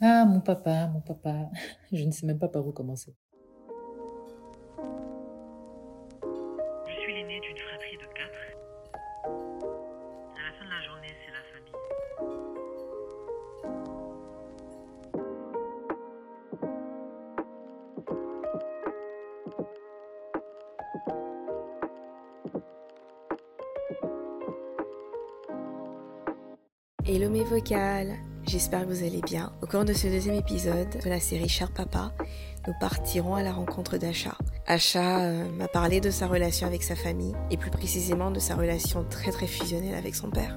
Ah, mon papa, mon papa. Je ne sais même pas par où commencer. Je suis l'aîné d'une fratrie de quatre. À la fin de la journée, c'est la famille. Hello mes vocales, j'espère que vous allez bien. Au cours de ce deuxième épisode de la série Cher Papa, nous partirons à la rencontre d'Acha. Acha euh, m'a parlé de sa relation avec sa famille et plus précisément de sa relation très très fusionnelle avec son père.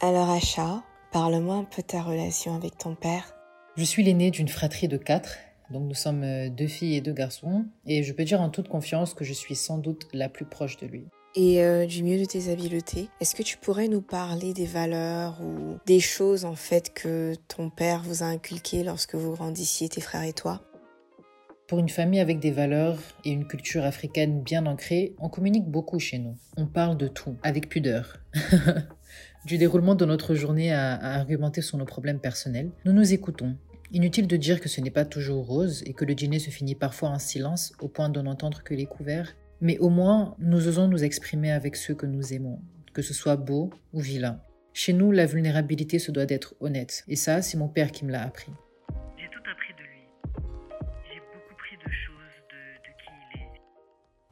Alors Acha, parle-moi un peu de ta relation avec ton père. Je suis l'aîné d'une fratrie de quatre. Donc nous sommes euh, deux filles et deux garçons. Et je peux dire en toute confiance que je suis sans doute la plus proche de lui. Et euh, du mieux de tes habiletés, est-ce que tu pourrais nous parler des valeurs ou des choses en fait que ton père vous a inculquées lorsque vous grandissiez, tes frères et toi? Pour une famille avec des valeurs et une culture africaine bien ancrée, on communique beaucoup chez nous. On parle de tout, avec pudeur. du déroulement de notre journée à, à argumenter sur nos problèmes personnels, nous nous écoutons. Inutile de dire que ce n'est pas toujours rose et que le dîner se finit parfois en silence au point de n'entendre que les couverts, mais au moins nous osons nous exprimer avec ceux que nous aimons, que ce soit beau ou vilain. Chez nous, la vulnérabilité se doit d'être honnête, et ça, c'est mon père qui me l'a appris. J'ai tout appris de lui. J'ai beaucoup pris de choses de, de qui il est.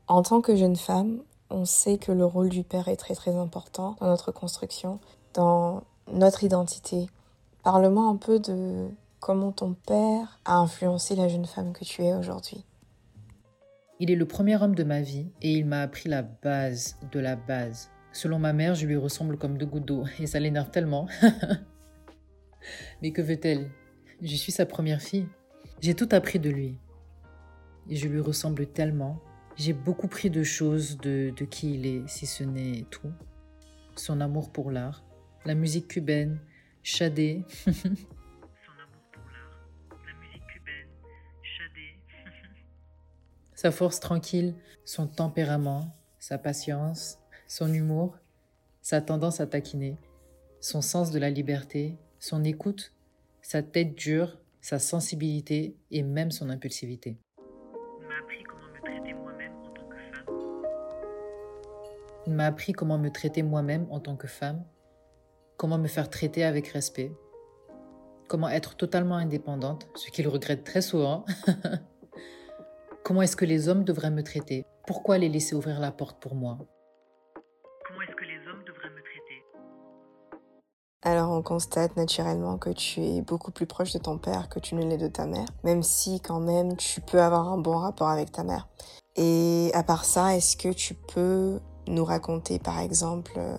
En tant que jeune femme, on sait que le rôle du père est très très important dans notre construction, dans notre identité. Parle-moi un peu de comment ton père a influencé la jeune femme que tu es aujourd'hui? Il est le premier homme de ma vie et il m'a appris la base de la base. Selon ma mère, je lui ressemble comme deux gouttes d'eau et ça l'énerve tellement. Mais que veut-elle? Je suis sa première fille. J'ai tout appris de lui. Et je lui ressemble tellement. J'ai beaucoup pris de choses de, de qui il est, si ce n'est tout. Son amour pour l'art, la musique cubaine, Shadé. sa force tranquille, son tempérament, sa patience, son humour, sa tendance à taquiner, son sens de la liberté, son écoute, sa tête dure, sa sensibilité et même son impulsivité. Il m'a appris comment me traiter moi-même en tant que femme. Il m'a appris comment me traiter moi-même en tant que femme, comment me faire traiter avec respect, comment être totalement indépendante, ce qu'il regrette très souvent. comment est-ce que les hommes devraient me traiter? Pourquoi les laisser ouvrir la porte pour moi? Comment est-ce que les hommes devraient me traiter? Alors on constate naturellement que tu es beaucoup plus proche de ton père que tu ne l'es de ta mère, même si quand même tu peux avoir un bon rapport avec ta mère. Et à part ça, est-ce que tu peux nous raconter par exemple euh,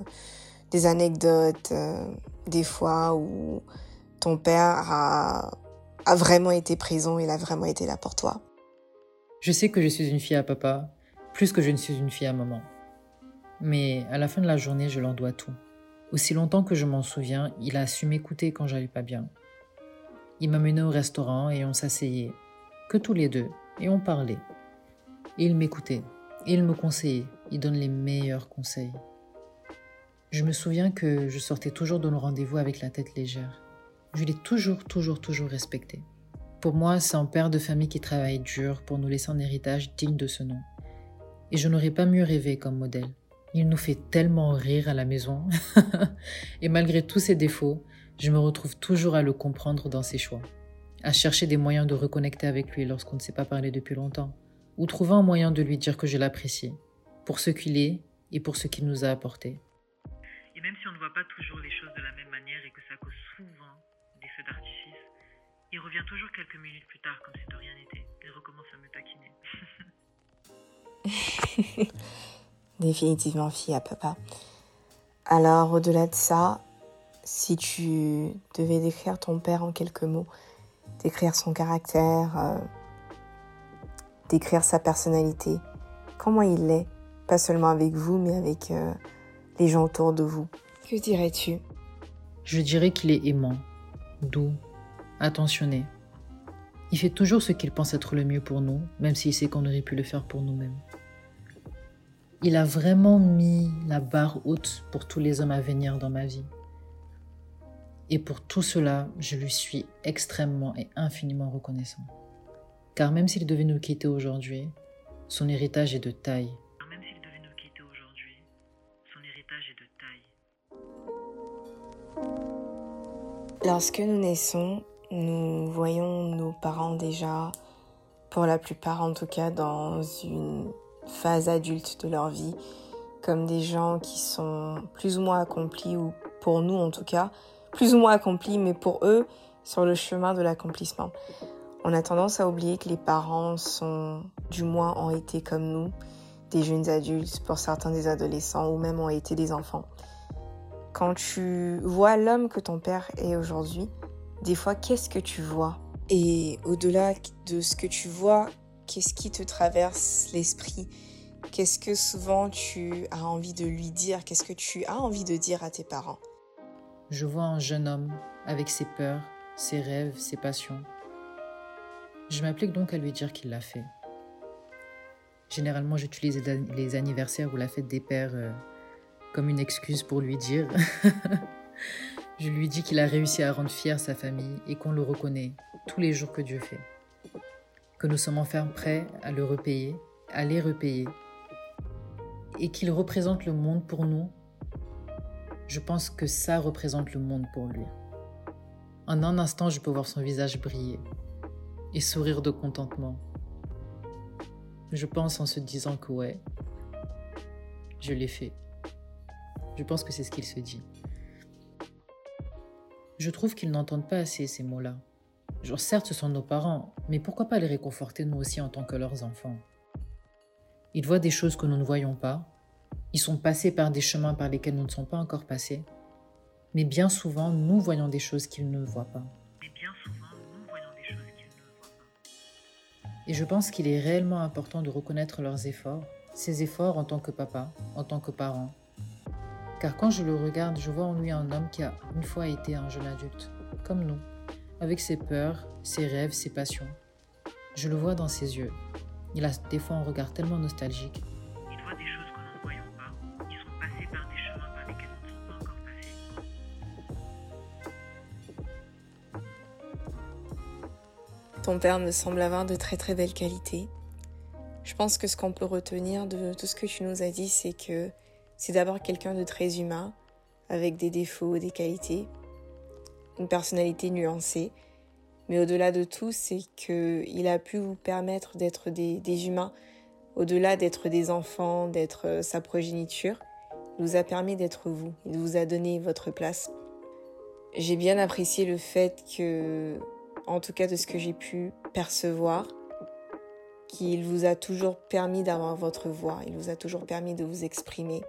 des anecdotes, euh, des fois où ton père a, a vraiment été présent, il a vraiment été là pour toi? Je sais que je suis une fille à papa, plus que je ne suis une fille à maman. Mais à la fin de la journée, je leur dois tout. Aussi longtemps que je m'en souviens, il a su m'écouter quand j'allais pas bien. Il m'a mené au restaurant et on s'asseyait, que tous les deux, et on parlait. Et il m'écoutait, il me conseillait, il donne les meilleurs conseils. Je me souviens que je sortais toujours de nos rendez-vous avec la tête légère. Je l'ai toujours, toujours, toujours respecté. Pour moi, c'est un père de famille qui travaille dur pour nous laisser un héritage digne de ce nom. Et je n'aurais pas mieux rêvé comme modèle. Il nous fait tellement rire à la maison. et malgré tous ses défauts, je me retrouve toujours à le comprendre dans ses choix. À chercher des moyens de reconnecter avec lui lorsqu'on ne s'est pas parlé depuis longtemps. Ou trouver un moyen de lui dire que je l'apprécie. Pour ce qu'il est et pour ce qu'il nous a apporté. Et même si on ne voit pas toujours les choses de la même manière et que ça cause souvent des feux d'artifice, il revient toujours quelques minutes plus tard comme si de rien n'était et recommence à me taquiner. Définitivement fille à papa. Alors au-delà de ça, si tu devais décrire ton père en quelques mots, décrire son caractère, euh, décrire sa personnalité, comment il est, pas seulement avec vous, mais avec euh, les gens autour de vous, que dirais-tu? Je dirais qu'il est aimant, doux, attentionné. Il fait toujours ce qu'il pense être le mieux pour nous, même s'il sait qu'on aurait pu le faire pour nous-mêmes. Il a vraiment mis la barre haute pour tous les hommes à venir dans ma vie. Et pour tout cela, je lui suis extrêmement et infiniment reconnaissant. Car même s'il devait nous quitter aujourd'hui, son héritage est de taille. Même s'il devait nous quitter aujourd'hui, son héritage est de taille. Lorsque nous naissons, nous voyons nos parents déjà, pour la plupart en tout cas, dans une phase adulte de leur vie, comme des gens qui sont plus ou moins accomplis, ou pour nous en tout cas, plus ou moins accomplis, mais pour eux, sur le chemin de l'accomplissement. On a tendance à oublier que les parents sont, du moins, ont été comme nous, des jeunes adultes, pour certains des adolescents, ou même ont été des enfants. Quand tu vois l'homme que ton père est aujourd'hui, des fois, qu'est-ce que tu vois? Et au-delà de ce que tu vois, qu'est-ce qui te traverse l'esprit? Qu'est-ce que souvent tu as envie de lui dire? Qu'est-ce que tu as envie de dire à tes parents? Je vois un jeune homme avec ses peurs, ses rêves, ses passions. Je m'applique donc à lui dire qu'il l'a fait. Généralement, j'utilise les anniversaires ou la fête des pères euh, comme une excuse pour lui dire. je lui dis qu'il a réussi à rendre fier sa famille et qu'on le reconnaît tous les jours que Dieu fait. Que nous sommes enfin prêts à le repayer, à les repayer. Et qu'il représente le monde pour nous je pense que ça représente le monde pour lui. En un instant, je peux voir son visage briller et sourire de contentement. Je pense en se disant que ouais, je l'ai fait. Je pense que c'est ce qu'il se dit. Je trouve qu'ils n'entendent pas assez ces mots-là. Genre, certes, ce sont nos parents, mais pourquoi pas les réconforter nous aussi en tant que leurs enfants? Ils voient des choses que nous ne voyons pas, ils sont passés par des chemins par lesquels nous ne sommes pas encore passés. Mais bien souvent, nous voyons des choses qu'ils ne voient pas. Et je pense qu'il est réellement important de reconnaître leurs efforts, ses efforts en tant que papa, en tant que parent. Car quand je le regarde, je vois en lui un homme qui a une fois été un jeune adulte, comme nous, avec ses peurs, ses rêves, ses passions. Je le vois dans ses yeux. Il a des fois un regard tellement nostalgique Ton père me semble avoir de très très belles qualités. Je pense que ce qu'on peut retenir de tout ce que tu nous as dit, c'est que c'est d'abord quelqu'un de très humain, avec des défauts, des qualités, une personnalité nuancée. Mais au-delà de tout, c'est qu'il a pu vous permettre d'être des, humains, au-delà d'être des enfants, d'être euh, sa progéniture. Il vous a permis d'être vous, il vous a donné votre place. J'ai bien apprécié le fait que en tout cas de ce que j'ai pu percevoir, qu'il vous a toujours permis d'avoir votre voix, il vous a toujours permis de vous exprimer,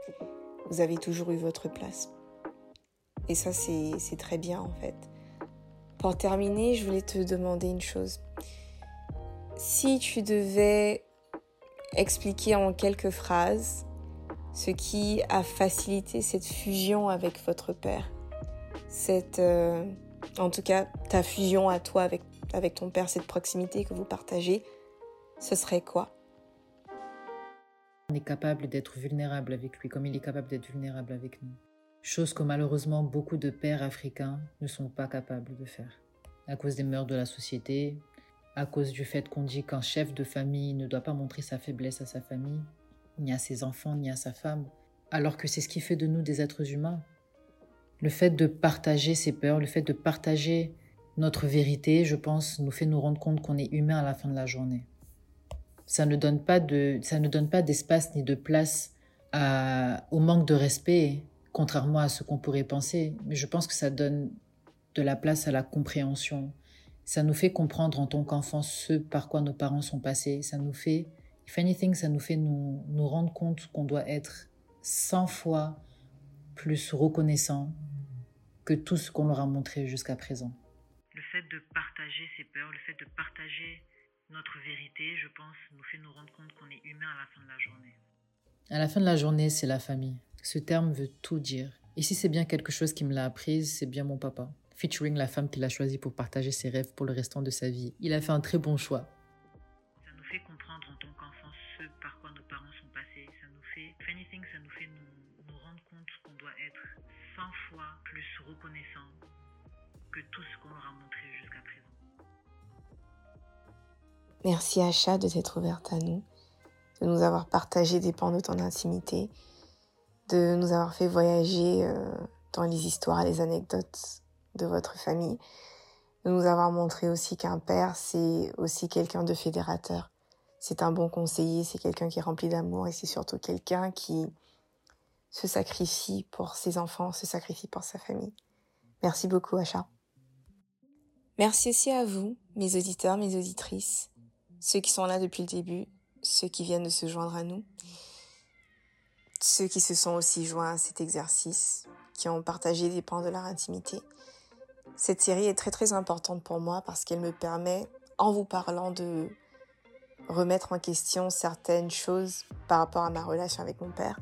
vous avez toujours eu votre place. Et ça, c'est très bien en fait. Pour terminer, je voulais te demander une chose. Si tu devais expliquer en quelques phrases ce qui a facilité cette fusion avec votre père, cette... Euh, en tout cas ta fusion à toi avec, avec ton père, cette proximité que vous partagez, ce serait quoi? On est capable d'être vulnérable avec lui comme il est capable d'être vulnérable avec nous. Chose que malheureusement beaucoup de pères africains ne sont pas capables de faire. À cause des mœurs de la société, à cause du fait qu'on dit qu'un chef de famille ne doit pas montrer sa faiblesse à sa famille, ni à ses enfants, ni à sa femme, alors que c'est ce qui fait de nous des êtres humains. Le fait de partager ses peurs, le fait de partager notre vérité, je pense, nous fait nous rendre compte qu'on est humain à la fin de la journée. Ça ne donne pas de, ça ne donne pas d'espace ni de place au manque de respect, contrairement à ce qu'on pourrait penser. Mais je pense que ça donne de la place à la compréhension. Ça nous fait comprendre en tant qu'enfants ce par quoi nos parents sont passés. Ça nous fait, if anything, ça nous fait nous, nous rendre compte qu'on doit être 100 fois plus reconnaissant que tout ce qu'on leur a montré jusqu'à présent. Le fait de partager ses peurs, le fait de partager notre vérité, je pense, nous fait nous rendre compte qu'on est humain à la fin de la journée. À la fin de la journée, c'est la famille. Ce terme veut tout dire. Et si c'est bien quelque chose qui me l'a apprise, c'est bien mon papa. Featuring la femme qu'il a choisie pour partager ses rêves pour le restant de sa vie. Il a fait un très bon choix. Ça nous fait comprendre en tant qu'enfant ce par quoi nos parents sont passés. Ça nous fait coaching, ça nous fait nous, nous rendre compte qu'on doit être 100 fois plus reconnaissant que tout ce qu'on leur a montré jusqu'à présent. Merci Acha de t'être ouverte à nous, de nous avoir partagé des pans de ton intimité, de nous avoir fait voyager euh, dans les histoires et les anecdotes de votre famille, de nous avoir montré aussi qu'un père, c'est aussi quelqu'un de fédérateur. C'est un bon conseiller, c'est quelqu'un qui est rempli d'amour et c'est surtout quelqu'un qui se sacrifie pour ses enfants, se sacrifie pour sa famille. Merci beaucoup, Acha. Merci aussi à vous, mes auditeurs, mes auditrices, ceux qui sont là depuis le début, ceux qui viennent de se joindre à nous, ceux qui se sont aussi joints à cet exercice, qui ont partagé des pans de leur intimité. Cette série est très très importante pour moi parce qu'elle me permet, en vous parlant, de remettre en question certaines choses par rapport à ma relation avec mon père,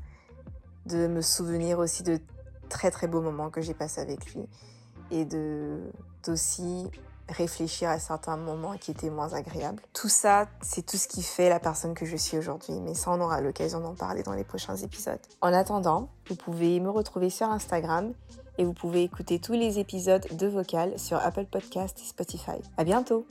de me souvenir aussi de très très beaux moments que j'ai passés avec lui et d'aussi réfléchir à certains moments qui étaient moins agréables. Tout ça, c'est tout ce qui fait la personne que je suis aujourd'hui, mais ça on aura l'occasion d'en parler dans les prochains épisodes. En attendant, vous pouvez me retrouver sur Instagram et vous pouvez écouter tous les épisodes de Vocal sur Apple Podcast et Spotify. À bientôt!